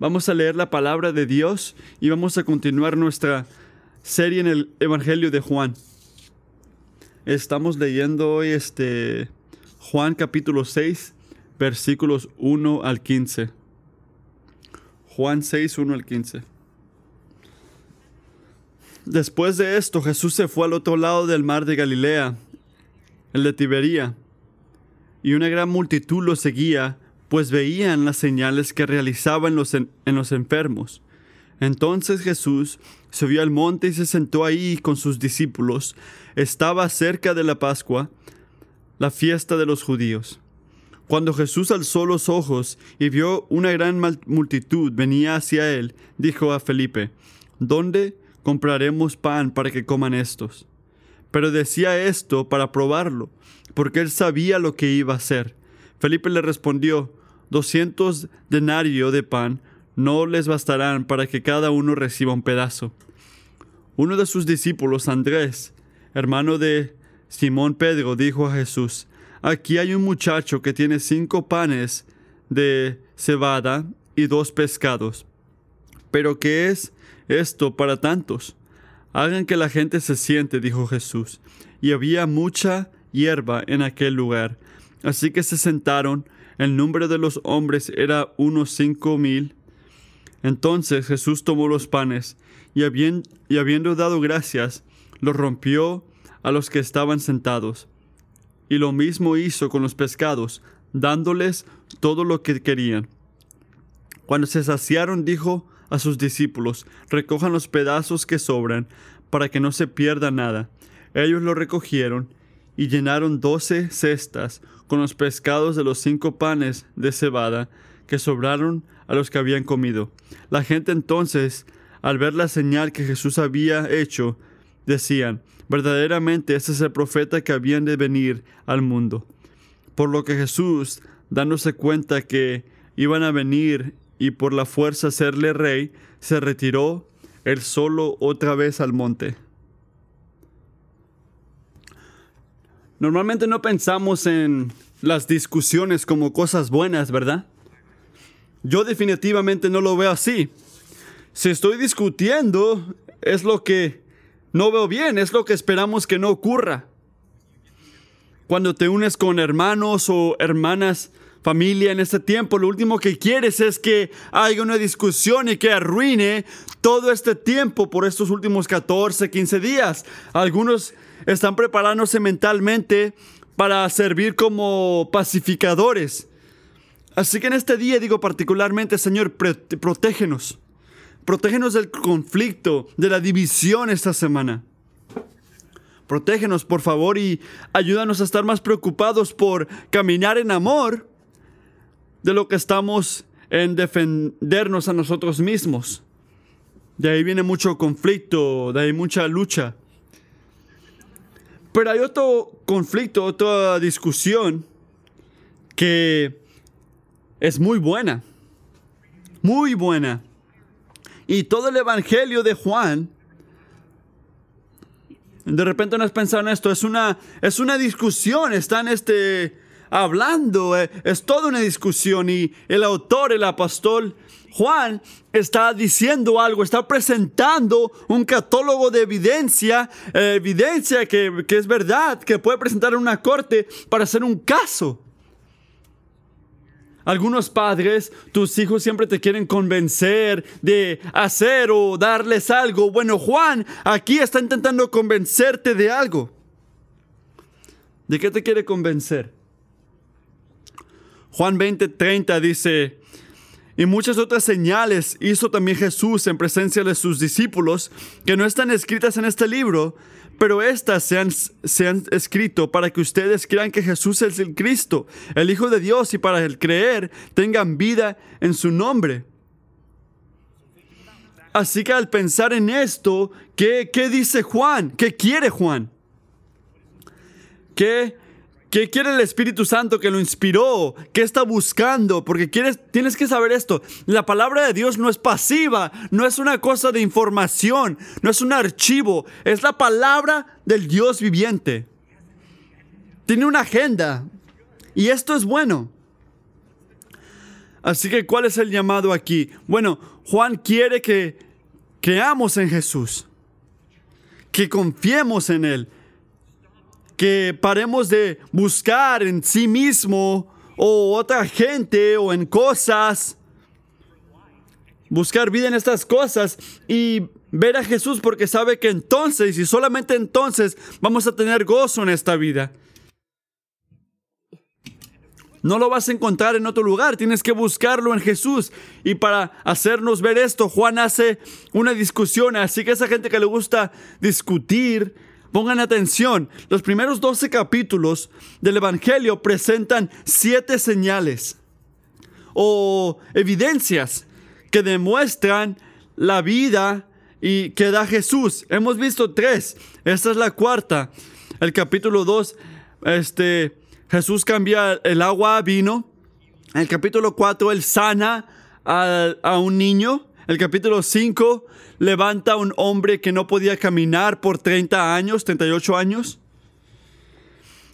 Vamos a leer la palabra de Dios y vamos a continuar nuestra serie en el Evangelio de Juan. Estamos leyendo hoy este Juan capítulo 6, versículos 1 al 15. Juan 6, 1 al 15. Después de esto, Jesús se fue al otro lado del mar de Galilea, el de Tibería, y una gran multitud lo seguía, pues veían las señales que realizaban los en, en los enfermos. Entonces Jesús subió al monte y se sentó ahí con sus discípulos. Estaba cerca de la Pascua, la fiesta de los judíos. Cuando Jesús alzó los ojos y vio una gran multitud venía hacia él, dijo a Felipe, ¿Dónde compraremos pan para que coman estos? Pero decía esto para probarlo, porque él sabía lo que iba a hacer. Felipe le respondió, doscientos denarios de pan no les bastarán para que cada uno reciba un pedazo. Uno de sus discípulos, Andrés, hermano de Simón Pedro, dijo a Jesús, Aquí hay un muchacho que tiene cinco panes de cebada y dos pescados. Pero ¿qué es esto para tantos? Hagan que la gente se siente, dijo Jesús. Y había mucha hierba en aquel lugar. Así que se sentaron. El número de los hombres era unos cinco mil. Entonces Jesús tomó los panes y, habiendo dado gracias, los rompió a los que estaban sentados y lo mismo hizo con los pescados, dándoles todo lo que querían. Cuando se saciaron, dijo a sus discípulos, recojan los pedazos que sobran, para que no se pierda nada. Ellos lo recogieron y llenaron doce cestas con los pescados de los cinco panes de cebada que sobraron a los que habían comido. La gente entonces, al ver la señal que Jesús había hecho, decían, verdaderamente ese es el profeta que habían de venir al mundo. Por lo que Jesús, dándose cuenta que iban a venir y por la fuerza serle rey, se retiró él solo otra vez al monte. Normalmente no pensamos en las discusiones como cosas buenas, ¿verdad? Yo definitivamente no lo veo así. Si estoy discutiendo, es lo que no veo bien, es lo que esperamos que no ocurra. Cuando te unes con hermanos o hermanas, familia en este tiempo, lo último que quieres es que haya una discusión y que arruine todo este tiempo por estos últimos 14, 15 días. Algunos están preparándose mentalmente para servir como pacificadores. Así que en este día digo particularmente, Señor, protégenos. Protégenos del conflicto, de la división esta semana. Protégenos, por favor, y ayúdanos a estar más preocupados por caminar en amor de lo que estamos en defendernos a nosotros mismos. De ahí viene mucho conflicto, de ahí mucha lucha. Pero hay otro conflicto, otra discusión que es muy buena. Muy buena. Y todo el Evangelio de Juan, de repente no has pensado en esto, es una, es una discusión, están este, hablando, eh, es toda una discusión y el autor, el apóstol Juan, está diciendo algo, está presentando un catálogo de evidencia, evidencia que, que es verdad, que puede presentar en una corte para hacer un caso. Algunos padres, tus hijos siempre te quieren convencer de hacer o darles algo. Bueno, Juan aquí está intentando convencerte de algo. ¿De qué te quiere convencer? Juan 20, 30 dice, y muchas otras señales hizo también Jesús en presencia de sus discípulos que no están escritas en este libro, pero estas se han, escrito para que ustedes crean que Jesús es el Cristo, el Hijo de Dios, y para el creer tengan vida en su nombre. Así que al pensar en esto, ¿qué, qué dice Juan? ¿Qué quiere Juan? ¿Qué ¿Qué quiere el Espíritu Santo que lo inspiró? ¿Qué está buscando? Porque quieres, tienes que saber esto. La palabra de Dios no es pasiva, no es una cosa de información, no es un archivo, es la palabra del Dios viviente. Tiene una agenda. Y esto es bueno. Así que, ¿cuál es el llamado aquí? Bueno, Juan quiere que creamos en Jesús, que confiemos en Él, que paremos de buscar en sí mismo o otra gente o en cosas, buscar vida en estas cosas y ver a Jesús porque sabe que entonces y solamente entonces vamos a tener gozo en esta vida. No lo vas a encontrar en otro lugar, tienes que buscarlo en Jesús. Y para hacernos ver esto, Juan hace una discusión, así que esa gente que le gusta discutir, pongan atención, los primeros 12 capítulos del Evangelio presentan siete señales o evidencias que demuestran la vida y que da Jesús. Hemos visto tres, esta es la cuarta. El capítulo 2, este Jesús cambia el agua a vino. El capítulo 4, Él sana a, un niño. El capítulo 5 levanta a un hombre que no podía caminar por 30 años, 38 años.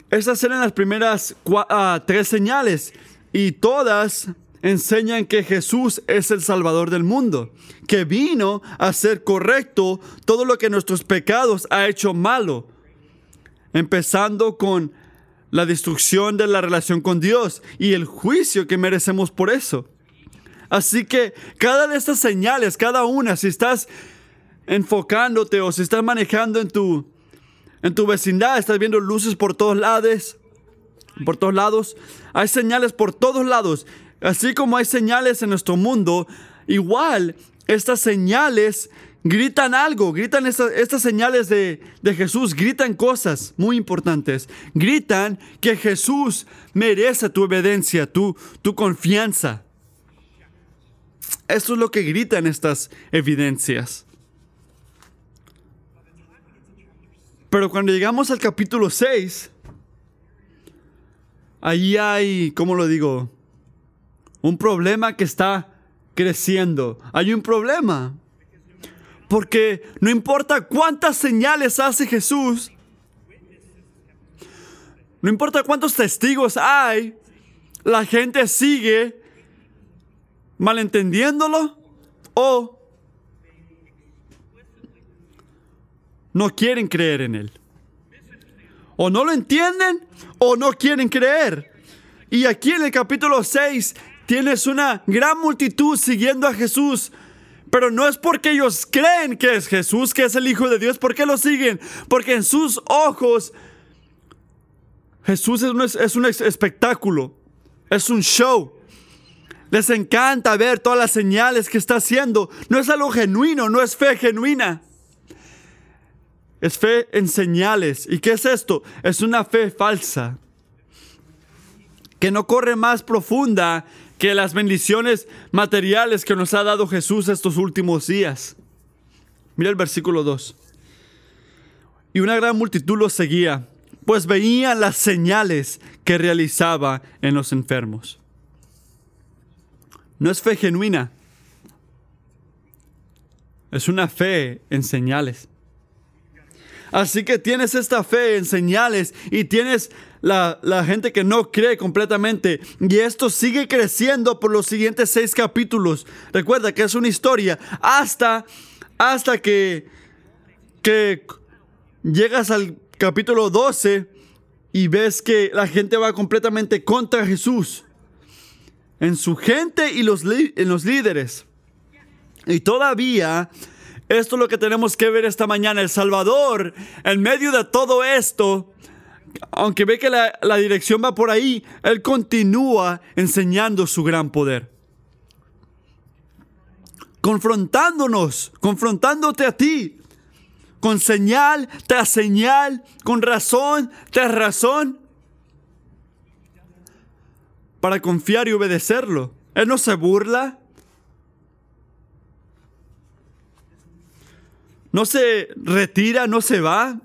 Estas eran las primeras ah, tres señales y todas enseñan que Jesús es el Salvador del mundo, que vino a hacer correcto todo lo que nuestros pecados ha hecho malo, empezando con la destrucción de la relación con Dios y el juicio que merecemos por eso. Así que cada de estas señales, cada una, si estás enfocándote o si estás manejando en tu, en tu vecindad, estás viendo luces por todos lados, por todos lados, hay señales por todos lados. Así como hay señales en nuestro mundo, igual estas señales gritan algo, gritan estas, señales de, de, Jesús, gritan cosas muy importantes. Gritan que Jesús merece tu obediencia, tu, tu confianza. Esto es lo que gritan estas evidencias. Pero cuando llegamos al capítulo 6, ahí hay, ¿cómo lo digo? Un problema que está creciendo. Hay un problema. Porque no importa cuántas señales hace Jesús, no importa cuántos testigos hay, la gente sigue malentendiéndolo o no quieren creer en Él. O no lo entienden o no quieren creer. Y aquí en el capítulo 6 tienes una gran multitud siguiendo a Jesús pero no es porque ellos creen que es Jesús, que es el Hijo de Dios. ¿Por qué lo siguen? Porque en sus ojos Jesús es un, es un espectáculo, es un show. Les encanta ver todas las señales que está haciendo. No es algo genuino, no es fe genuina. Es fe en señales. ¿Y qué es esto? Es una fe falsa. Que no corre más profunda que las bendiciones materiales que nos ha dado Jesús estos últimos días. Mira el versículo 2. Y una gran multitud los seguía, pues veían las señales que realizaba en los enfermos. No es fe genuina, es una fe en señales. Así que tienes esta fe en señales y tienes la, gente que no cree completamente. Y esto sigue creciendo por los siguientes seis capítulos. Recuerda que es una historia hasta, hasta que, que llegas al capítulo 12 y ves que la gente va completamente contra Jesús. En su gente y los, en los líderes. Y todavía esto es lo que tenemos que ver esta mañana. El Salvador, en medio de todo esto, aunque ve que la, dirección va por ahí, Él continúa enseñando su gran poder. Confrontándonos, confrontándote a ti, con señal tras señal, con razón tras razón, para confiar y obedecerlo. Él no se burla. No se retira, no se va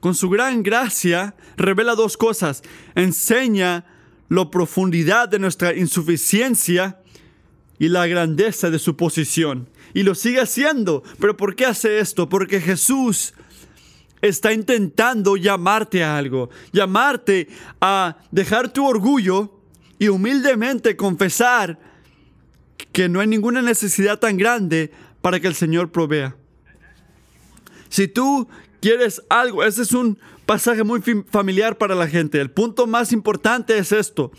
con su gran gracia, revela dos cosas. Enseña la profundidad de nuestra insuficiencia y la grandeza de su posición. Y lo sigue haciendo. ¿Pero por qué hace esto? Porque Jesús está intentando llamarte a algo, llamarte a dejar tu orgullo y humildemente confesar que no hay ninguna necesidad tan grande para que el Señor provea. Si tú quieres algo, ese es un pasaje muy familiar para la gente. El punto más importante es esto.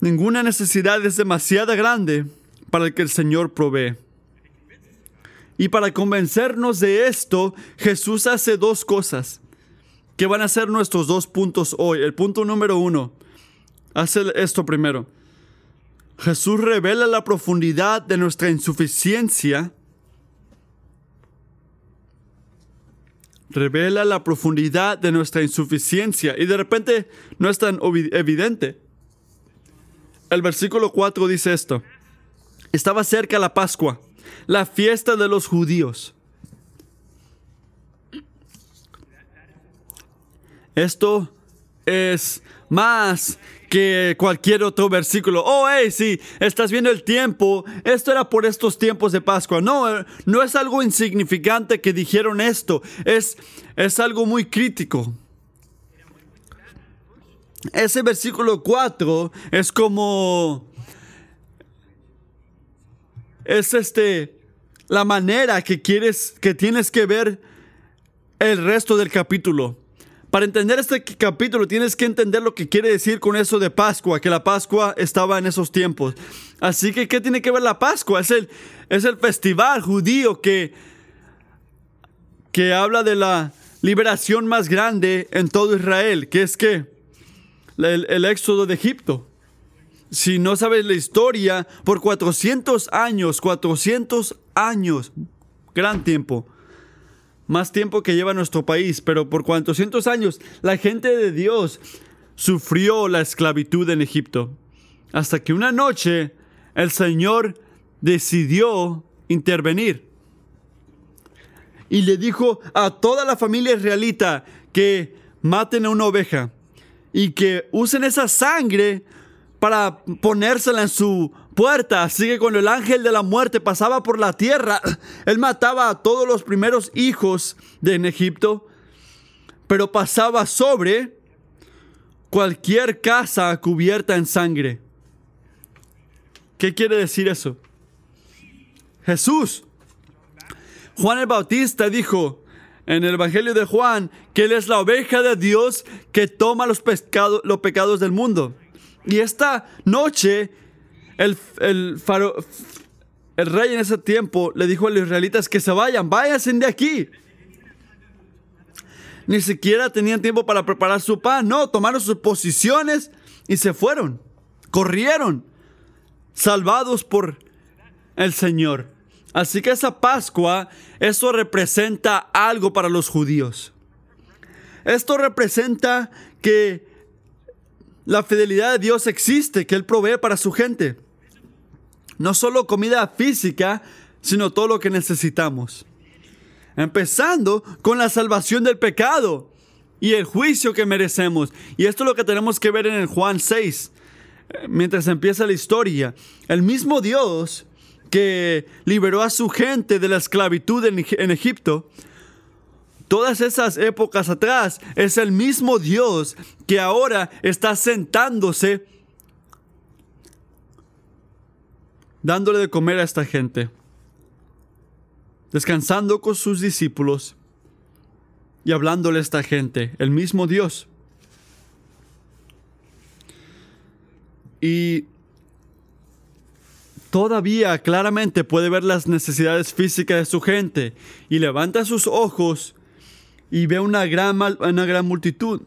Ninguna necesidad es demasiado grande para que el Señor provee. Y para convencernos de esto, Jesús hace dos cosas que van a ser nuestros dos puntos hoy. El punto número uno, hace esto primero. Jesús revela la profundidad de nuestra insuficiencia. Revela la profundidad de nuestra insuficiencia y de repente no es tan evidente. El versículo 4 dice esto. Estaba cerca la Pascua, la fiesta de los judíos. Esto es más que cualquier otro versículo. Oh, hey, sí, estás viendo el tiempo. Esto era por estos tiempos de Pascua. No, no es algo insignificante que dijeron esto. Es, es algo muy crítico. Ese versículo 4 es como... Es este... La manera que quieres, que tienes que ver el resto del capítulo. Para entender este capítulo tienes que entender lo que quiere decir con eso de Pascua, que la Pascua estaba en esos tiempos. Así que, ¿qué tiene que ver la Pascua? Es el, es el festival judío que, que habla de la liberación más grande en todo Israel, que es que el, el éxodo de Egipto. Si no sabes la historia, por 400 años, 400 años, gran tiempo, más tiempo que lleva nuestro país, pero por cuantos años la gente de Dios sufrió la esclavitud en Egipto. Hasta que una noche el Señor decidió intervenir. Y le dijo a toda la familia israelita que maten a una oveja y que usen esa sangre para ponérsela en su puerta. Así que cuando el ángel de la muerte pasaba por la tierra, él mataba a todos los primeros hijos de en Egipto, pero pasaba sobre cualquier casa cubierta en sangre. ¿Qué quiere decir eso? Jesús. Juan el Bautista dijo en el Evangelio de Juan que Él es la oveja de Dios que toma los, los pecados del mundo. Y esta noche el, el, rey en ese tiempo le dijo a los israelitas que se vayan, váyanse de aquí. Ni siquiera tenían tiempo para preparar su pan. No, tomaron sus posiciones y se fueron. Corrieron, salvados por el Señor. Así que esa Pascua, eso representa algo para los judíos. Esto representa que la fidelidad de Dios existe, que Él provee para su gente. No solo comida física, sino todo lo que necesitamos. Empezando con la salvación del pecado y el juicio que merecemos. Y esto es lo que tenemos que ver en el Juan 6, mientras empieza la historia. El mismo Dios que liberó a su gente de la esclavitud en Egipto, todas esas épocas atrás, es el mismo Dios que ahora está sentándose dándole de comer a esta gente, descansando con sus discípulos y hablándole a esta gente, el mismo Dios. Y todavía claramente puede ver las necesidades físicas de su gente y levanta sus ojos y ve una gran, una gran multitud.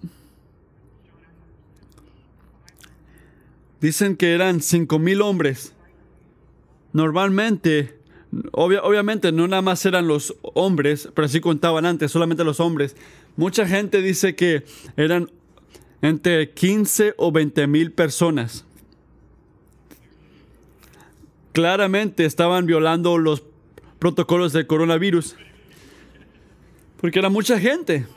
Dicen que eran cinco mil hombres. Normalmente, obviamente no nada más eran los hombres, pero así contaban antes, solamente los hombres. Mucha gente dice que eran entre 15 o 20 mil personas. Claramente estaban violando los protocolos del coronavirus. Porque era mucha gente.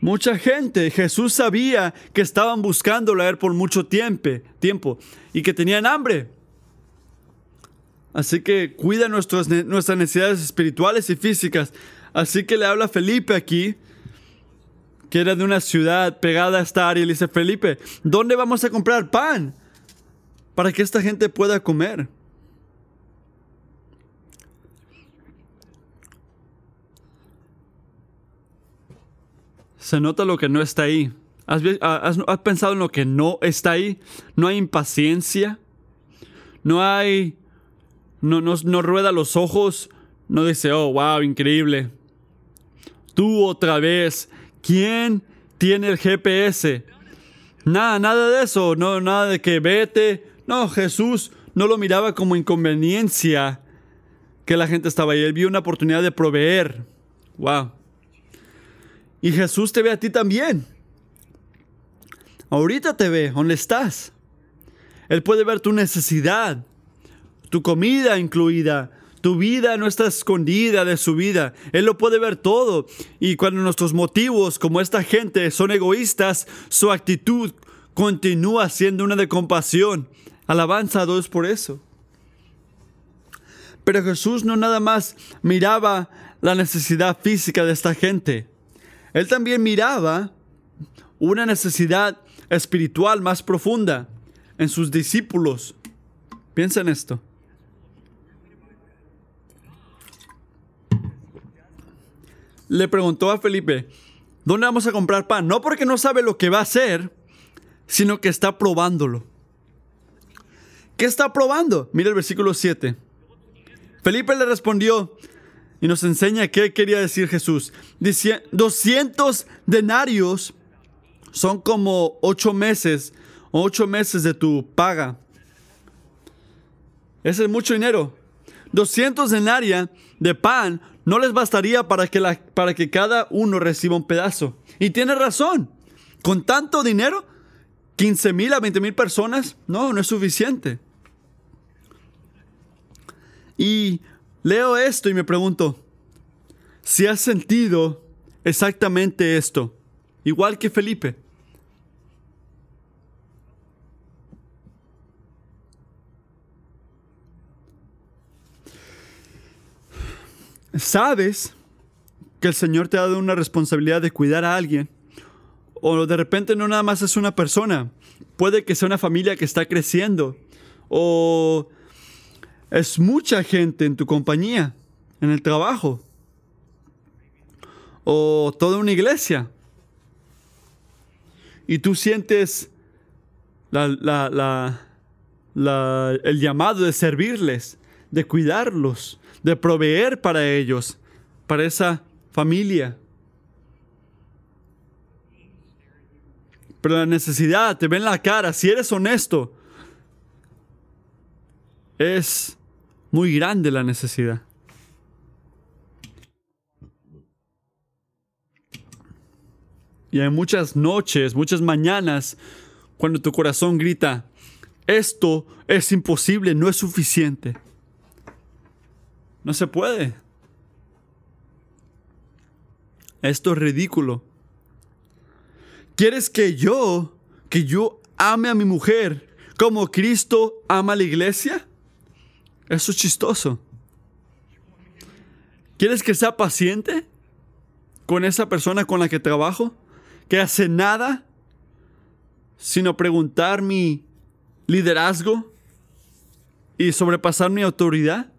Mucha gente. Jesús sabía que estaban buscando a él por mucho tiempo, tiempo y que tenían hambre. Así que cuida nuestras, necesidades espirituales y físicas. Así que le habla Felipe aquí que era de una ciudad pegada a esta área, le dice, Felipe, ¿dónde vamos a comprar pan para que esta gente pueda comer? Se nota lo que no está ahí. ¿Has, pensado en lo que no está ahí? No hay impaciencia. No hay... No, no, no rueda los ojos. No dice, oh, wow, increíble. Tú otra vez. ¿Quién tiene el GPS? Nada, nada de eso. No, nada de que vete. No, Jesús no lo miraba como inconveniencia que la gente estaba ahí. Él vio una oportunidad de proveer. Wow. Y Jesús te ve a ti también. Ahorita te ve, ¿dónde estás? Él puede ver tu necesidad, tu comida incluida, tu vida no está escondida de su vida. Él lo puede ver todo. Y cuando nuestros motivos, como esta gente, son egoístas, su actitud continúa siendo una de compasión. Alabanza a Dios por eso. Pero Jesús no nada más miraba la necesidad física de esta gente. Él también miraba una necesidad espiritual más profunda en sus discípulos. Piensa en esto. Le preguntó a Felipe, ¿dónde vamos a comprar pan? No porque no sabe lo que va a hacer, sino que está probándolo. ¿Qué está probando? Mira el versículo 7. Felipe le respondió, y nos enseña qué quería decir Jesús. Dice, 200 denarios son como 8 meses, 8 meses de tu paga. Ese es mucho dinero. 200 denarios de pan no les bastaría para que, la, para que cada uno reciba un pedazo. Y tiene razón. Con tanto dinero, 15 mil a 20 mil personas, no, no es suficiente. Y Leo esto y me pregunto, si has sentido exactamente esto, igual que Felipe. ¿Sabes que el Señor te ha dado una responsabilidad de cuidar a alguien? O de repente no nada más es una persona, puede que sea una familia que está creciendo. O es mucha gente en tu compañía, en el trabajo, o toda una iglesia. Y tú sientes el llamado de servirles, de cuidarlos, de proveer para ellos, para esa familia. Pero la necesidad te ve en la cara, si eres honesto, es muy grande la necesidad. Y hay muchas noches, muchas mañanas, cuando tu corazón grita, esto es imposible, no es suficiente. No se puede. Esto es ridículo. ¿Quieres que yo, que yo ame a mi mujer como Cristo ama a la iglesia? Eso es chistoso. ¿Quieres que sea paciente con esa persona con la que trabajo? Que hace nada sino preguntar mi liderazgo y sobrepasar mi autoridad.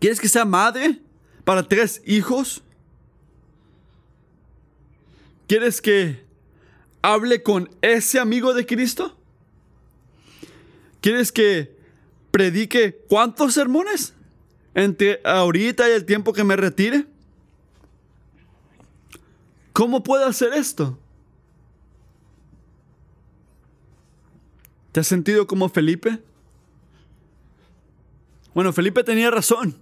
¿Quieres que sea madre para tres hijos? ¿Quieres que hable con ese amigo de Cristo? ¿Quieres que predique cuántos sermones entre ahorita y el tiempo que me retire? ¿Cómo puedo hacer esto? ¿Te has sentido como Felipe? Bueno, Felipe tenía razón,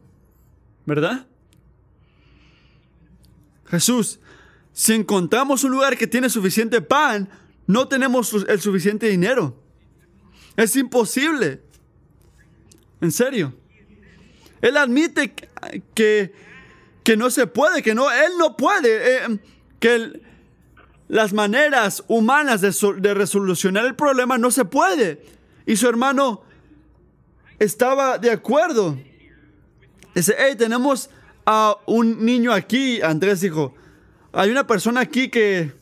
¿verdad? Jesús, si encontramos un lugar que tiene suficiente pan, no tenemos el suficiente dinero. Es imposible. En serio. Él admite que, que no se puede, que no, él no puede, eh, que las maneras humanas de, de resolucionar el problema no se puede. Y su hermano estaba de acuerdo. Dice, hey, tenemos a un niño aquí. Andrés dijo, hay una persona aquí que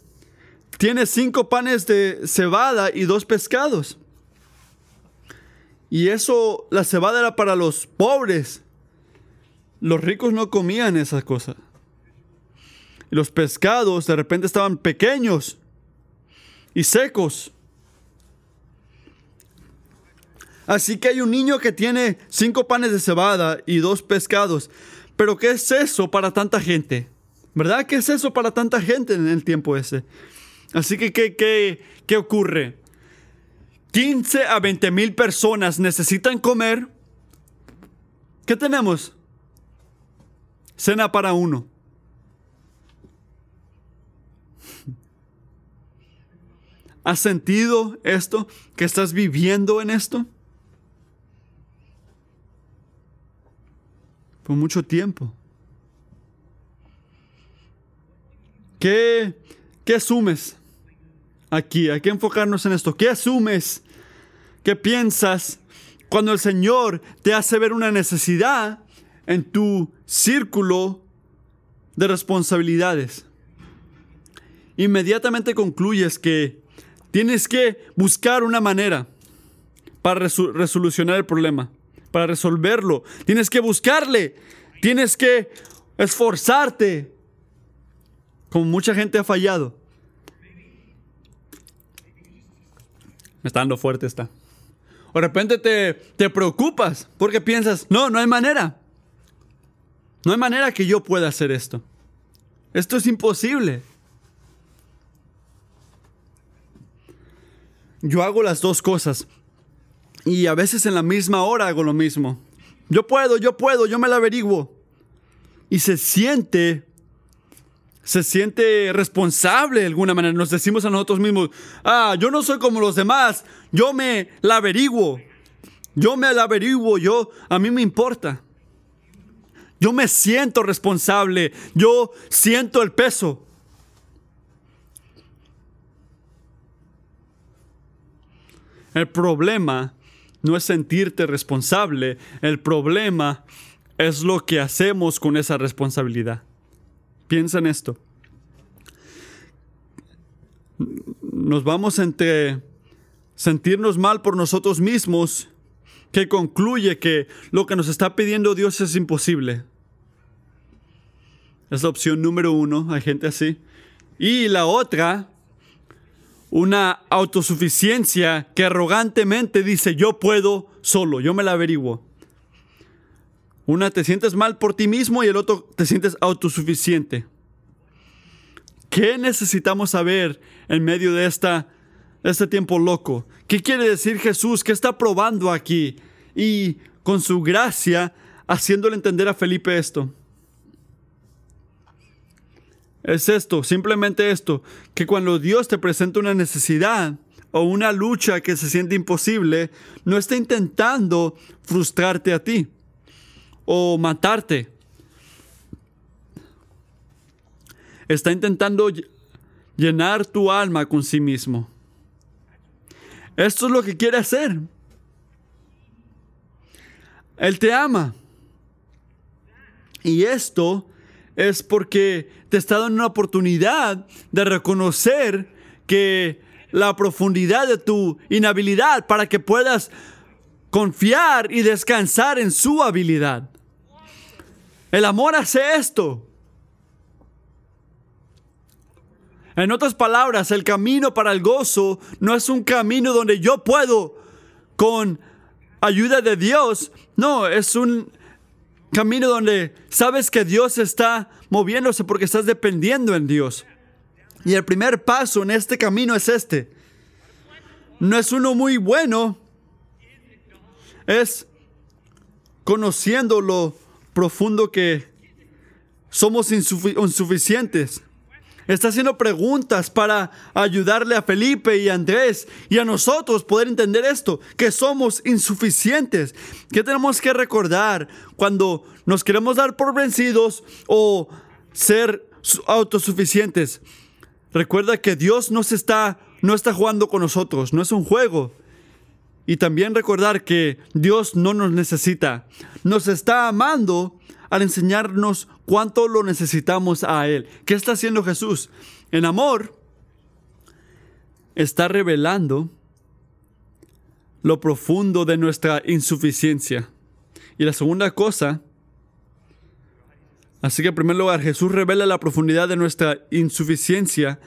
tiene cinco panes de cebada y dos pescados. Y eso, la cebada era para los pobres. Los ricos no comían esas cosas. Y los pescados de repente estaban pequeños y secos. Así que hay un niño que tiene cinco panes de cebada y dos pescados. Pero ¿qué es eso para tanta gente? ¿Verdad? ¿Qué es eso para tanta gente en el tiempo ese? Así que, ¿qué, qué, qué ocurre? 15 a 20 mil personas necesitan comer. ¿Qué tenemos? Cena para uno. ¿Has sentido esto? ¿Que estás viviendo en esto? Por mucho tiempo. ¿Qué, qué asumes aquí? Hay que enfocarnos en esto. ¿Qué asumes? ¿Qué piensas cuando el Señor te hace ver una necesidad en tu círculo de responsabilidades? Inmediatamente concluyes que tienes que buscar una manera para resolucionar el problema para resolverlo. Tienes que buscarle. Tienes que esforzarte. Como mucha gente ha fallado. Me está dando fuerte esta. O de repente te, te preocupas porque piensas, no, no hay manera. No hay manera que yo pueda hacer esto. Esto es imposible. Yo hago las dos cosas. Y a veces en la misma hora hago lo mismo. Yo puedo, yo puedo, yo me la averiguo. Y se siente, se siente responsable de alguna manera. Nos decimos a nosotros mismos, ah, yo no soy como los demás, yo me la averiguo. Yo me la averiguo, yo, a mí me importa. Yo me siento responsable, yo siento el peso. El problema no es sentirte responsable, el problema es lo que hacemos con esa responsabilidad. Piensa en esto. Nos vamos entre sentirnos mal por nosotros mismos, que concluye que lo que nos está pidiendo Dios es imposible. Es la opción número uno, hay gente así. Y la otra una autosuficiencia que arrogantemente dice yo puedo solo, yo me la averiguo. Una te sientes mal por ti mismo y el otro te sientes autosuficiente. ¿Qué necesitamos saber en medio de esta, este tiempo loco? ¿Qué quiere decir Jesús? ¿Qué está probando aquí? Y con su gracia haciéndole entender a Felipe esto. Es esto, simplemente esto, que cuando Dios te presenta una necesidad o una lucha que se siente imposible, no está intentando frustrarte a ti o matarte. Está intentando llenar tu alma con sí mismo. Esto es lo que quiere hacer. Él te ama. Y esto es porque te está dando una oportunidad de reconocer que la profundidad de tu inhabilidad para que puedas confiar y descansar en su habilidad. El amor hace esto. En otras palabras, el camino para el gozo no es un camino donde yo puedo con ayuda de Dios. No, es un camino donde sabes que Dios está moviéndose porque estás dependiendo en Dios. Y el primer paso en este camino es este. No es uno muy bueno, es conociendo lo profundo que somos insuficientes. Está haciendo preguntas para ayudarle a Felipe y a Andrés y a nosotros poder entender esto, que somos insuficientes. ¿Qué tenemos que recordar cuando nos queremos dar por vencidos o ser autosuficientes? Recuerda que Dios nos está, no está jugando con nosotros, no es un juego. Y también recordar que Dios no nos necesita, nos está amando al enseñarnos cuánto lo necesitamos a Él. ¿Qué está haciendo Jesús? En amor, está revelando lo profundo de nuestra insuficiencia. Y la segunda cosa, así que en primer lugar, Jesús revela la profundidad de nuestra insuficiencia.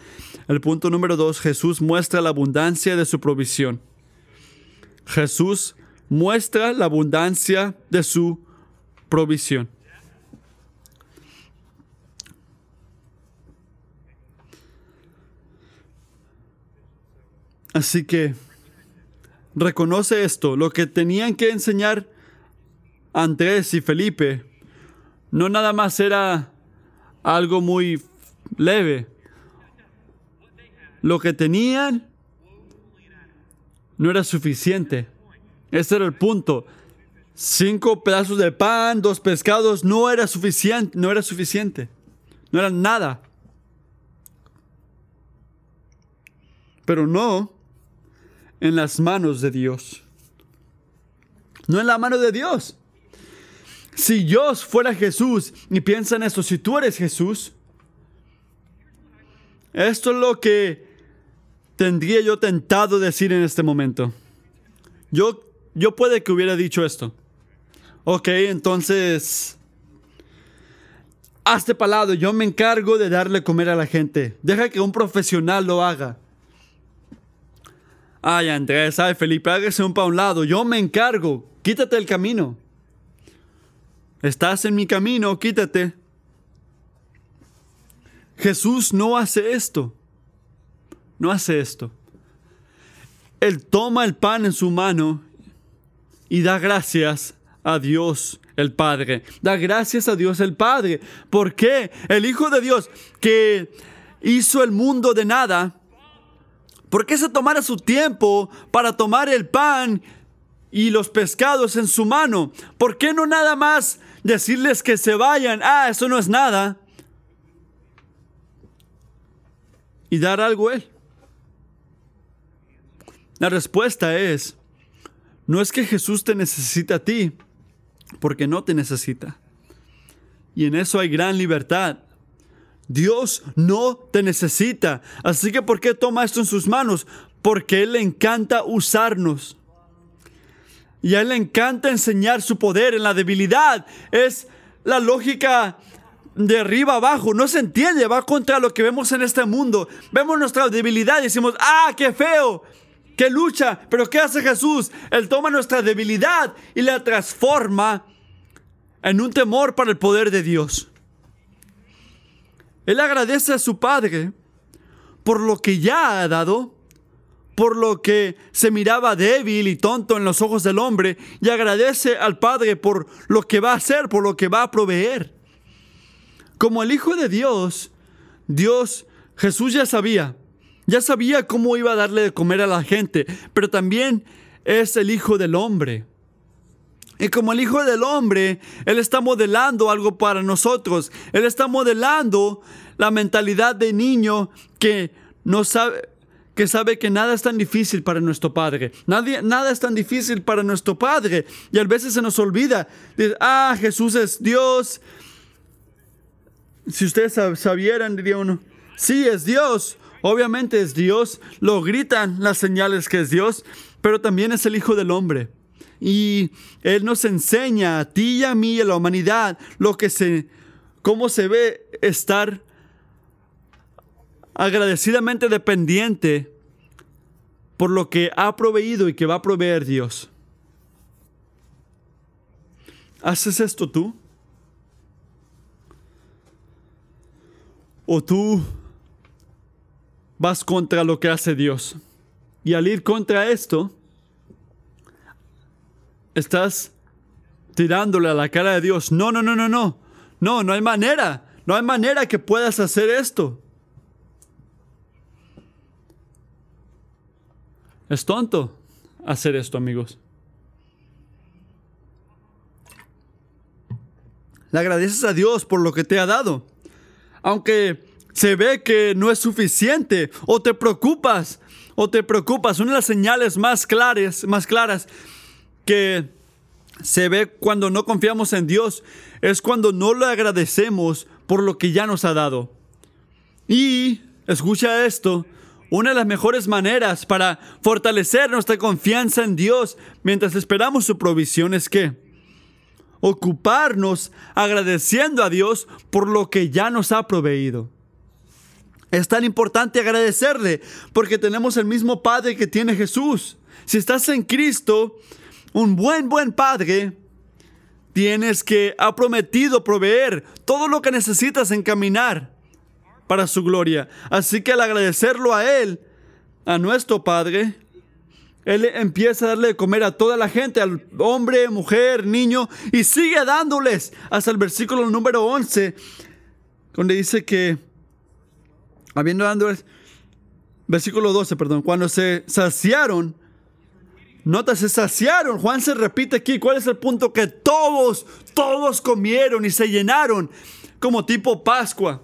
El punto número dos, Jesús muestra la abundancia de su provisión. Jesús muestra la abundancia de su provisión. Así que reconoce esto, lo que tenían que enseñar Andrés y Felipe no nada más era algo muy leve. Lo que tenían no era suficiente. Ese era el punto. Cinco pedazos de pan, dos pescados, no era suficiente, no era suficiente. No era nada. Pero no en las manos de Dios. No en la mano de Dios. Si Dios fuera Jesús, y piensa en esto, si tú eres Jesús, esto es lo que tendría yo tentado decir en este momento. Yo, yo puede que hubiera dicho esto. Ok, entonces, hazte palado, yo me encargo de darle comer a la gente. Deja que un profesional lo haga. Ay, Andrés, ay, Felipe, hágase un pa' un lado. Yo me encargo. Quítate el camino. Estás en mi camino, quítate. Jesús no hace esto. No hace esto. Él toma el pan en su mano y da gracias a Dios el Padre. Da gracias a Dios el Padre. ¿Por qué? El Hijo de Dios que hizo el mundo de nada ¿Por qué se tomara su tiempo para tomar el pan y los pescados en su mano? ¿Por qué no nada más decirles que se vayan? Ah, eso no es nada. Y dar algo a él. La respuesta es, no es que Jesús te necesita a ti, porque no te necesita. Y en eso hay gran libertad. Dios no te necesita. Así que ¿por qué toma esto en sus manos? Porque Él le encanta usarnos. Y a Él le encanta enseñar su poder en la debilidad. Es la lógica de arriba abajo. No se entiende. Va contra lo que vemos en este mundo. Vemos nuestra debilidad y decimos, ah, qué feo. Qué lucha. Pero ¿qué hace Jesús? Él toma nuestra debilidad y la transforma en un temor para el poder de Dios. Él agradece a su Padre por lo que ya ha dado, por lo que se miraba débil y tonto en los ojos del hombre, y agradece al Padre por lo que va a hacer, por lo que va a proveer. Como el Hijo de Dios, Dios, Jesús ya sabía, ya sabía cómo iba a darle de comer a la gente, pero también es el Hijo del Hombre. Y como el Hijo del Hombre, Él está modelando algo para nosotros. Él está modelando la mentalidad de niño que no sabe que sabe que nada es tan difícil para nuestro Padre. Nadie, nada es tan difícil para nuestro Padre. Y a veces se nos olvida. Ah, Jesús es Dios. Si ustedes sabieran, diría uno, sí, es Dios. Obviamente es Dios. Lo gritan las señales que es Dios. Pero también es el Hijo del Hombre. Y Él nos enseña a ti y a mí y a la humanidad lo que se, cómo se ve estar agradecidamente dependiente por lo que ha proveído y que va a proveer Dios. ¿Haces esto tú? ¿O tú vas contra lo que hace Dios? Y al ir contra esto, estás tirándole a la cara de Dios. No, no, no, no, no. No, no hay manera. No hay manera que puedas hacer esto. Es tonto hacer esto, amigos. Le agradeces a Dios por lo que te ha dado. Aunque se ve que no es suficiente o te preocupas o te preocupas. Una de las señales más claras, más claras que se ve cuando no confiamos en Dios, es cuando no le agradecemos por lo que ya nos ha dado. Y, escucha esto, una de las mejores maneras para fortalecer nuestra confianza en Dios mientras esperamos su provisión es que ocuparnos agradeciendo a Dios por lo que ya nos ha proveído. Es tan importante agradecerle porque tenemos el mismo Padre que tiene Jesús. Si estás en Cristo, un buen, buen Padre, tienes que ha prometido proveer todo lo que necesitas encaminar para su gloria. Así que al agradecerlo a Él, a nuestro Padre, Él empieza a darle de comer a toda la gente, al hombre, mujer, niño, y sigue dándoles hasta el versículo número 11, donde dice que, habiendo dándoles, versículo 12, perdón, cuando se saciaron, Nota, se saciaron. Juan se repite aquí. ¿Cuál es el punto? Que todos, todos comieron y se llenaron como tipo Pascua.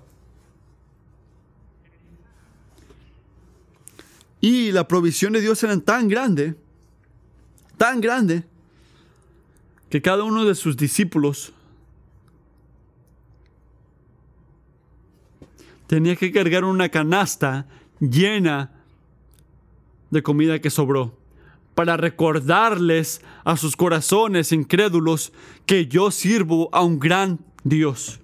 Y la provisión de Dios era tan grande, tan grande, que cada uno de sus discípulos tenía que cargar una canasta llena de comida que sobró, para recordarles a sus corazones incrédulos que yo sirvo a un gran Dios.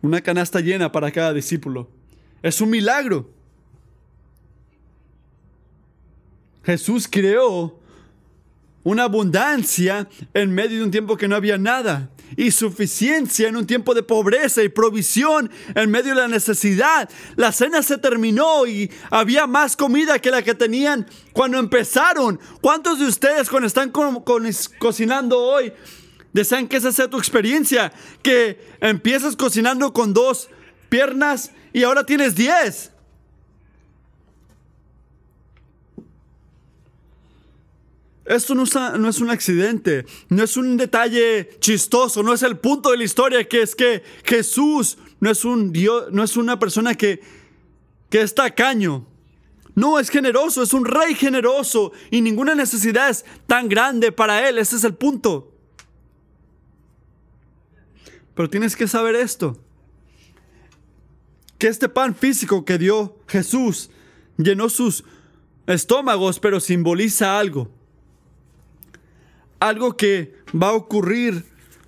Una canasta llena para cada discípulo. Es un milagro. Jesús creó una abundancia en medio de un tiempo que no había nada y suficiencia en un tiempo de pobreza y provisión en medio de la necesidad. La cena se terminó y había más comida que la que tenían cuando empezaron. ¿Cuántos de ustedes cuando están cocinando hoy Desean que esa sea tu experiencia, que empiezas cocinando con dos piernas y ahora tienes diez. Esto no es, un accidente, no es un detalle chistoso, no es el punto de la historia que es que Jesús no es un Dios, no es una persona que, que es tacaño. No, es generoso, es un rey generoso y ninguna necesidad es tan grande para él, ese es el punto. Pero tienes que saber esto. Que este pan físico que dio Jesús llenó sus estómagos, pero simboliza algo. Algo que va a ocurrir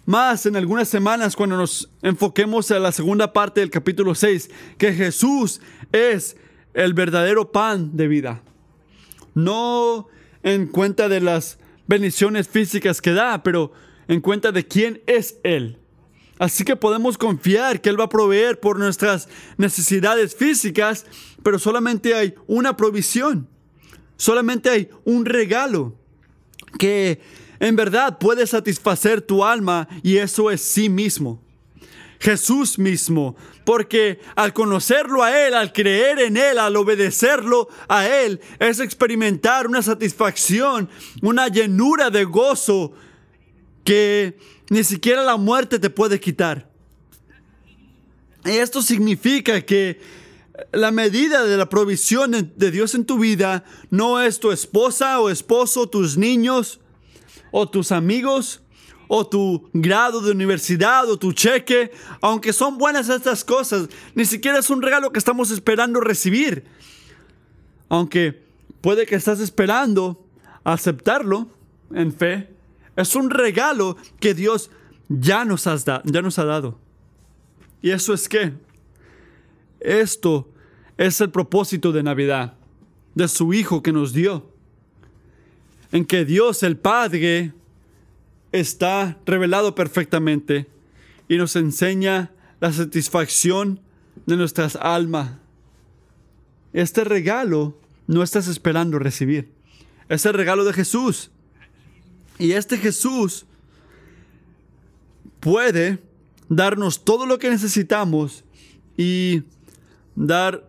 más en algunas semanas cuando nos enfoquemos a la segunda parte del capítulo 6, que Jesús es el verdadero pan de vida. No en cuenta de las bendiciones físicas que da, pero en cuenta de quién es Él. Así que podemos confiar que Él va a proveer por nuestras necesidades físicas, pero solamente hay una provisión, solamente hay un regalo que en verdad puede satisfacer tu alma y eso es sí mismo. Jesús mismo, porque al conocerlo a Él, al creer en Él, al obedecerlo a Él, es experimentar una satisfacción, una llenura de gozo que ni siquiera la muerte te puede quitar. Y esto significa que la medida de la provisión de Dios en tu vida no es tu esposa o esposo, tus niños o tus amigos o tu grado de universidad o tu cheque, aunque son buenas estas cosas, ni siquiera es un regalo que estamos esperando recibir. Aunque puede que estás esperando aceptarlo en fe, es un regalo que Dios ya nos, ya nos ha dado. ¿Y eso es qué? Esto es el propósito de Navidad, de su Hijo que nos dio. En que Dios el Padre está revelado perfectamente y nos enseña la satisfacción de nuestras almas. Este regalo no estás esperando recibir. Es el regalo de Jesús. Y este Jesús puede darnos todo lo que necesitamos y dar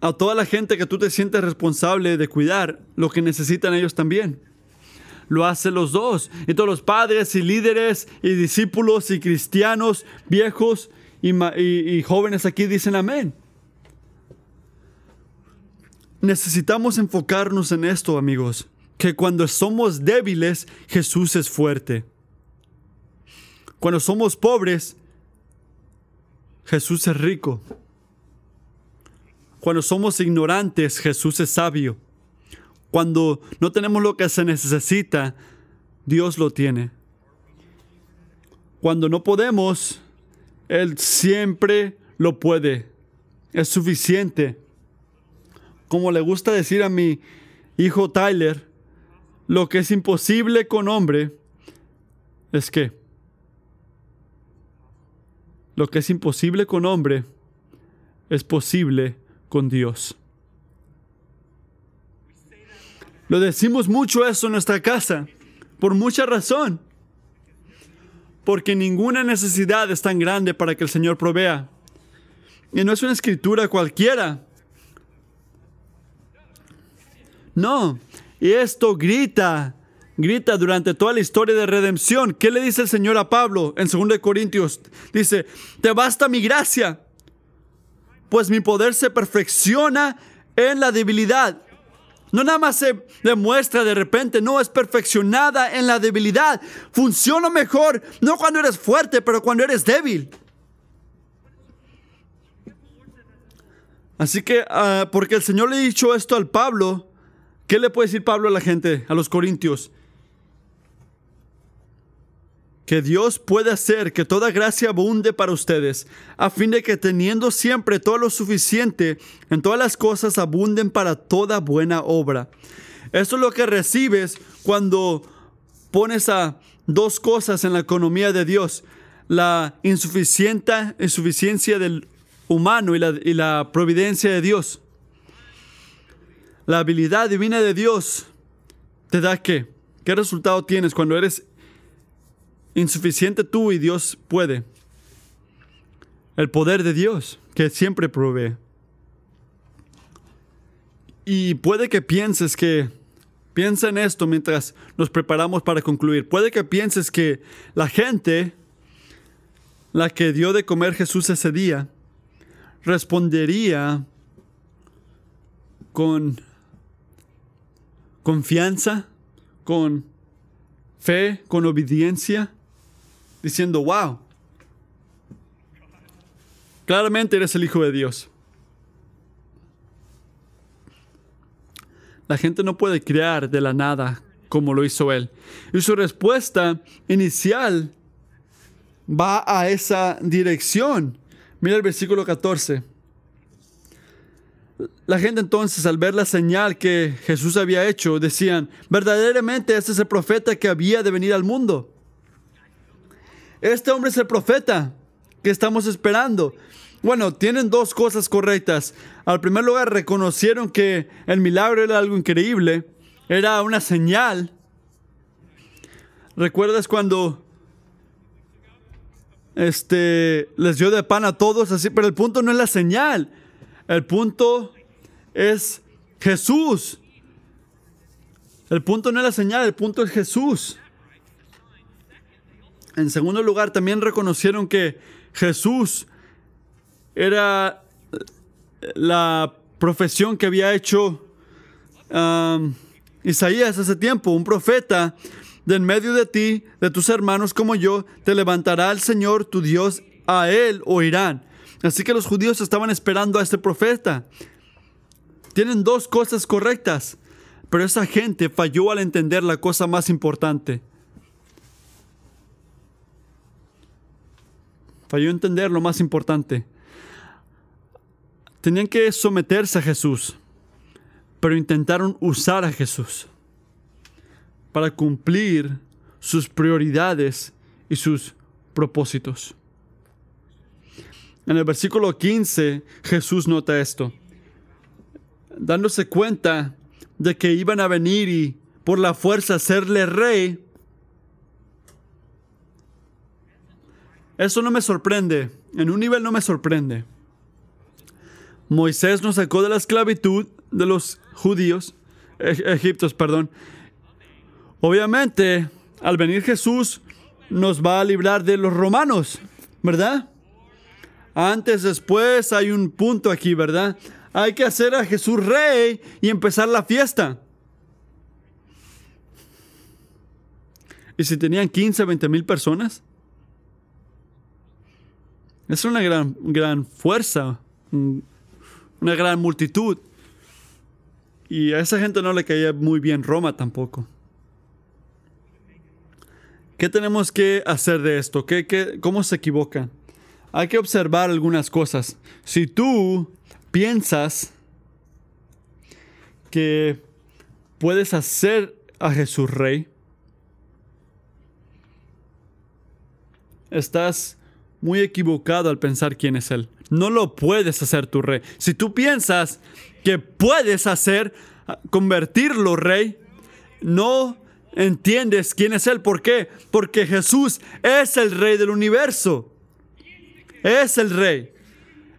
a toda la gente que tú te sientes responsable de cuidar lo que necesitan ellos también. Lo hace los dos. Y todos los padres y líderes y discípulos y cristianos viejos y, y jóvenes aquí dicen amén. necesitamos enfocarnos en esto, amigos, que cuando somos débiles, Jesús es fuerte. Cuando somos pobres, Jesús es rico. Cuando somos ignorantes, Jesús es sabio. Cuando no tenemos lo que se necesita, Dios lo tiene. Cuando no podemos, Él siempre lo puede. Es suficiente. Como le gusta decir a mi hijo Tyler, lo que es imposible con hombre es que lo que es imposible con hombre es posible con Dios. Lo decimos mucho eso en nuestra casa, por mucha razón. Porque ninguna necesidad es tan grande para que el Señor provea. Y no es una escritura cualquiera. No, y esto grita, grita durante toda la historia de redención. ¿Qué le dice el Señor a Pablo en 2 Corintios? Dice, te basta mi gracia, pues mi poder se perfecciona en la debilidad. No nada más se demuestra de repente, no, es perfeccionada en la debilidad. Funciona mejor, no cuando eres fuerte, pero cuando eres débil. Así que, ah, porque el Señor le ha dicho esto al Pablo, ¿qué le puede decir Pablo a la gente, a los corintios? Que Dios puede hacer que toda gracia abunde para ustedes, a fin de que teniendo siempre todo lo suficiente, en todas las cosas abunden para toda buena obra. Eso es lo que recibes cuando pones a dos cosas en la economía de Dios, la insuficiente, insuficiencia del humano y la, y la providencia de Dios. La habilidad divina de Dios te da qué? ¿Qué resultado tienes cuando eres insuficiente tú y Dios puede. El poder de Dios, que siempre provee. Y puede que pienses que, piensa en esto mientras nos preparamos para concluir, puede que pienses que la gente, la que dio de comer Jesús ese día, respondería con confianza, con fe, con obediencia diciendo, wow, claramente eres el Hijo de Dios. La gente no puede crear de la nada como lo hizo él. Y su respuesta inicial va a esa dirección. Mira el versículo 14. La gente entonces al ver la señal que Jesús había hecho decían, verdaderamente este es el profeta que había de venir al mundo. Este hombre es el profeta que estamos esperando. Bueno, tienen dos cosas correctas. Al primer lugar, reconocieron que el milagro era algo increíble, era una señal. ¿Recuerdas cuando este les dio de pan a todos así? Pero el punto no es la señal. El punto es Jesús. El punto no es la señal, el punto es Jesús. En segundo lugar, también reconocieron que Jesús era la profesión que había hecho Isaías hace tiempo, un profeta, de en medio de ti, de tus hermanos como yo, te levantará el Señor tu Dios, a él oirán. Así que los judíos estaban esperando a este profeta. Tienen dos cosas correctas, pero esa gente falló al entender la cosa más importante. Falló entender lo más importante. Tenían que someterse a Jesús, pero intentaron usar a Jesús para cumplir sus prioridades y sus propósitos. En el versículo 15 Jesús nota esto, dándose cuenta de que iban a venir y por la fuerza hacerle rey, Eso no me sorprende. En un nivel no me sorprende. Moisés nos sacó de la esclavitud de los judíos, e-, egiptos, perdón. Obviamente, al venir Jesús, nos va a librar de los romanos, ¿verdad? Antes, después, hay un punto aquí, ¿verdad? hay que hacer a Jesús rey y empezar la fiesta. ¿Y si tenían 15, 20 mil personas? Es una gran, gran fuerza, una gran multitud. Y a esa gente no le caía muy bien Roma tampoco. ¿Qué tenemos que hacer de esto? ¿Qué, qué, cómo se equivoca? Hay que observar algunas cosas. Si tú piensas que puedes hacer a Jesús rey, estás muy equivocado al pensar quién es Él. No lo puedes hacer tu rey. Si tú piensas que puedes hacer, convertirlo rey, no entiendes quién es Él. ¿Por qué? Porque Jesús es el rey del universo. Es el rey.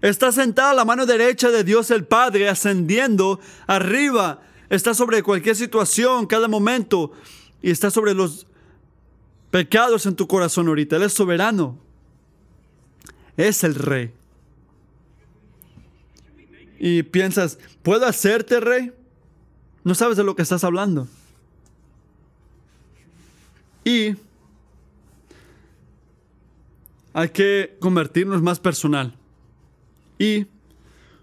Está sentado a la mano derecha de Dios el Padre, ascendiendo arriba. Está sobre cualquier situación, cada momento. Y está sobre los pecados en tu corazón ahorita. Él es soberano. Es el rey. Y piensas, ¿puedo hacerte rey? No sabes de lo que estás hablando. Y hay que convertirnos más personal. Y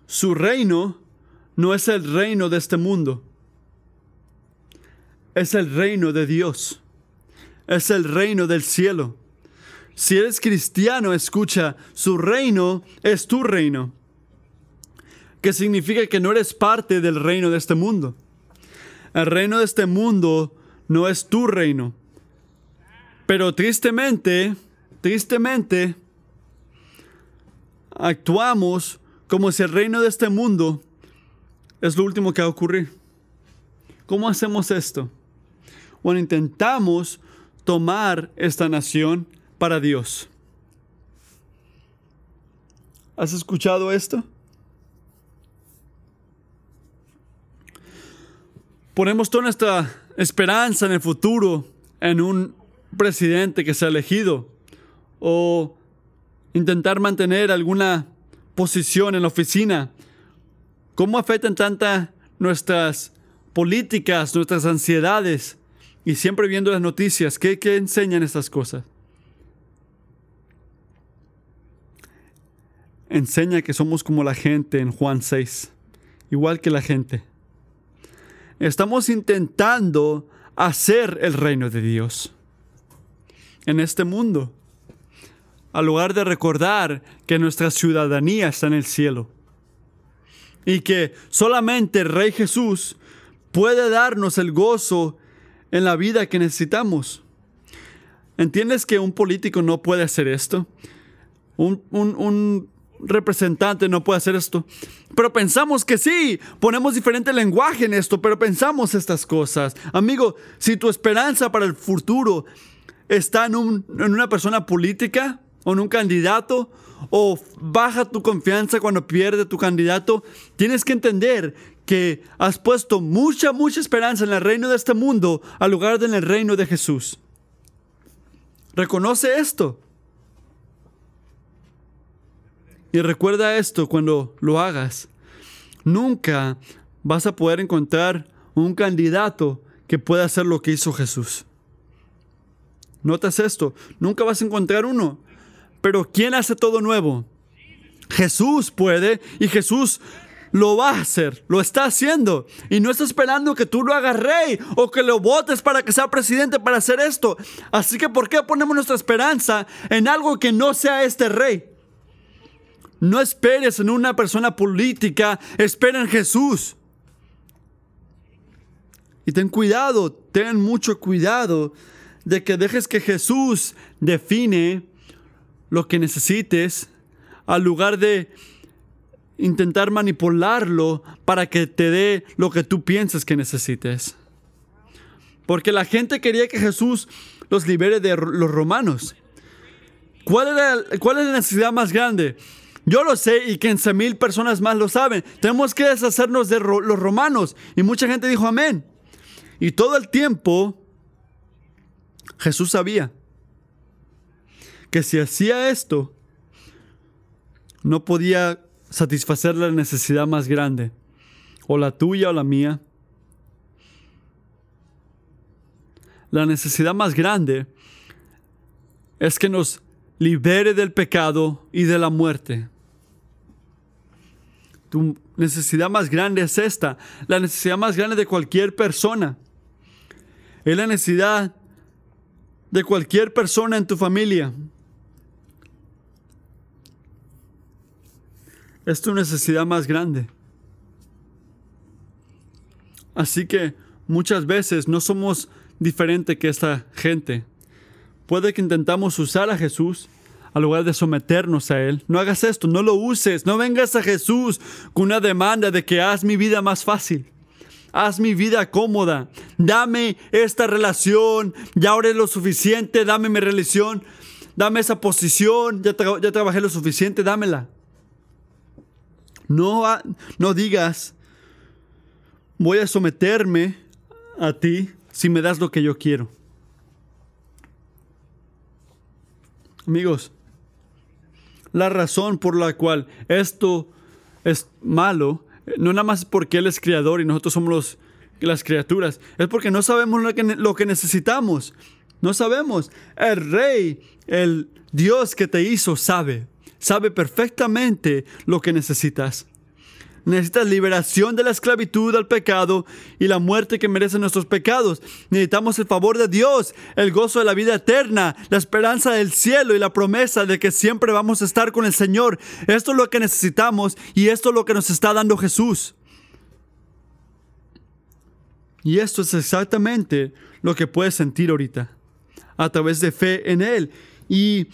su reino no es el reino de este mundo. Es el reino de Dios es el reino del cielo. Si eres cristiano, escucha, su reino es tu reino. Que significa que no eres parte del reino de este mundo. El reino de este mundo no es tu reino. Pero tristemente, tristemente, actuamos como si el reino de este mundo es lo último que va a ocurrir. ¿Cómo hacemos esto? Bueno, intentamos tomar esta nación para Dios. ¿Has escuchado esto? Ponemos toda nuestra esperanza en el futuro en un presidente que sea elegido o intentar mantener alguna posición en la oficina. ¿Cómo afectan tanta nuestras políticas, nuestras ansiedades? y siempre viendo las noticias, ¿qué, enseñan estas cosas? Enseña que somos como la gente en Juan 6, igual que la gente. Estamos intentando hacer el reino de Dios en este mundo, al lugar de recordar que nuestra ciudadanía está en el cielo y que solamente el Rey Jesús puede darnos el gozo en la vida que necesitamos. ¿Entiendes que un político no puede hacer esto? Un, representante no puede hacer esto. Pero pensamos que sí, ponemos diferente lenguaje en esto, pero pensamos estas cosas. Amigo, si tu esperanza para el futuro está en, en una persona política o en un candidato, o baja tu confianza cuando pierde tu candidato, tienes que entender que has puesto mucha, mucha esperanza en el reino de este mundo al lugar de en el reino de Jesús. Reconoce esto. Y recuerda esto cuando lo hagas. Nunca vas a poder encontrar un candidato que pueda hacer lo que hizo Jesús. Notas esto, nunca vas a encontrar uno. Pero ¿quién hace todo nuevo? Jesús puede y Jesús lo va a hacer, lo está haciendo. Y no está esperando que tú lo hagas rey o que lo votes para que sea presidente para hacer esto. Así que ¿por qué ponemos nuestra esperanza en algo que no sea este rey? No esperes en una persona política, espera en Jesús. Y ten cuidado, ten mucho cuidado de que dejes que Jesús define lo que necesites al lugar de intentar manipularlo para que te dé lo que tú piensas que necesites. Porque la gente quería que Jesús los libere de los romanos. ¿Cuál, era, cuál es la necesidad más grande? Yo lo sé y 15 mil personas más lo saben. Tenemos que deshacernos de los romanos. Y mucha gente dijo amén. Y todo el tiempo Jesús sabía que si hacía esto, no podía satisfacer la necesidad más grande, o la tuya o la mía. La necesidad más grande es que nos libere del pecado y de la muerte. Tu necesidad más grande es esta, la necesidad más grande de cualquier persona. Es la necesidad de cualquier persona en tu familia. Es tu necesidad más grande. Así que muchas veces no somos diferentes que esta gente. Puede que intentamos usar a Jesús al lugar de someternos a Él. No hagas esto, no lo uses, no vengas a Jesús con una demanda de que haz mi vida más fácil. Haz mi vida cómoda. Dame esta relación. Ya oré lo suficiente. Dame mi religión. Dame esa posición. Ya, trabajé lo suficiente. Dámela. No, no digas, voy a someterme a ti si me das lo que yo quiero. Amigos, la razón por la cual esto es malo, no nada más porque Él es creador y nosotros somos las criaturas, es porque no sabemos lo que, lo que necesitamos. No sabemos. El rey, el Dios que te hizo, sabe. Sabe perfectamente lo que necesitas. Necesitas liberación de la esclavitud al pecado y la muerte que merecen nuestros pecados. Necesitamos el favor de Dios, el gozo de la vida eterna, la esperanza del cielo y la promesa de que siempre vamos a estar con el Señor. Esto es lo que necesitamos y esto es lo que nos está dando Jesús. Y esto es exactamente lo que puedes sentir ahorita a través de fe en Él. Y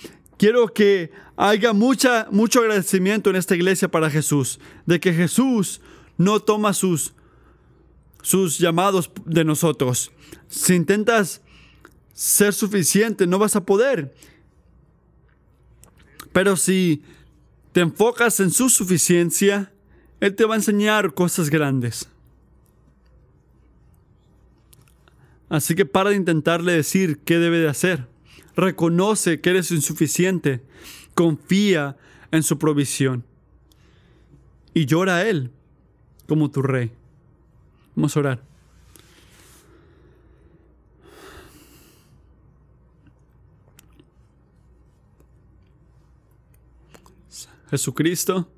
quiero que haya mucha, mucho agradecimiento en esta iglesia para Jesús, de que Jesús no toma sus, sus llamados de nosotros. Si intentas ser suficiente, no vas a poder. Pero si te enfocas en su suficiencia, Él te va a enseñar cosas grandes. Así que para de intentarle decir qué debe de hacer. Reconoce que eres insuficiente confía en su provisión y llora a Él como tu rey. Vamos a orar. Jesucristo,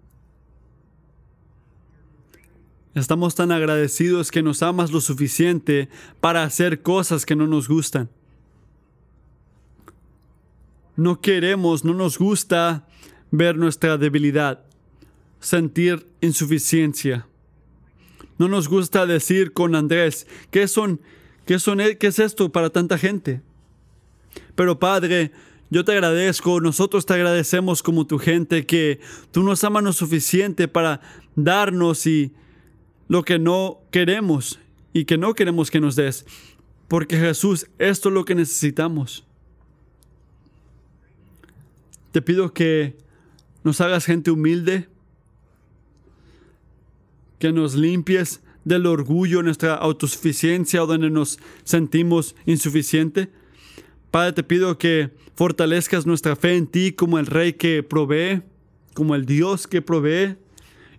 estamos tan agradecidos que nos amas lo suficiente para hacer cosas que no nos gustan no queremos, no nos gusta ver nuestra debilidad, sentir insuficiencia. No nos gusta decir con Andrés, ¿qué son, qué son, qué es esto para tanta gente? Pero Padre, yo te agradezco, nosotros te agradecemos como tu gente que tú nos amas lo suficiente para darnos y lo que no queremos y que no queremos que nos des. Porque Jesús, esto es lo que necesitamos. Te pido que nos hagas gente humilde, que nos limpies del orgullo, nuestra autosuficiencia o donde nos sentimos insuficiente. Padre, te pido que fortalezcas nuestra fe en ti como el Rey que provee, como el Dios que provee.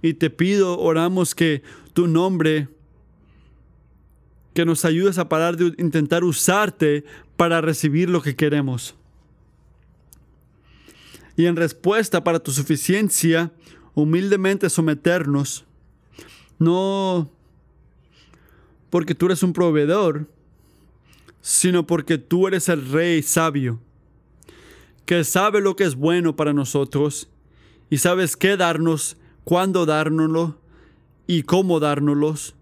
Y te pido, oramos que tu nombre, que nos ayudes a parar de intentar usarte para recibir lo que queremos y en respuesta para tu suficiencia, humildemente someternos, no porque tú eres un proveedor, sino porque tú eres el rey sabio, que sabe lo que es bueno para nosotros y sabes qué darnos, cuándo dárnoslo y cómo dárnoslos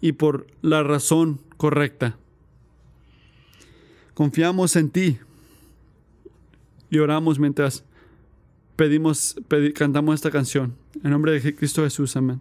y por la razón correcta. Confiamos en ti y oramos mientras pedimos, cantamos esta canción. En nombre de Cristo Jesús, amén.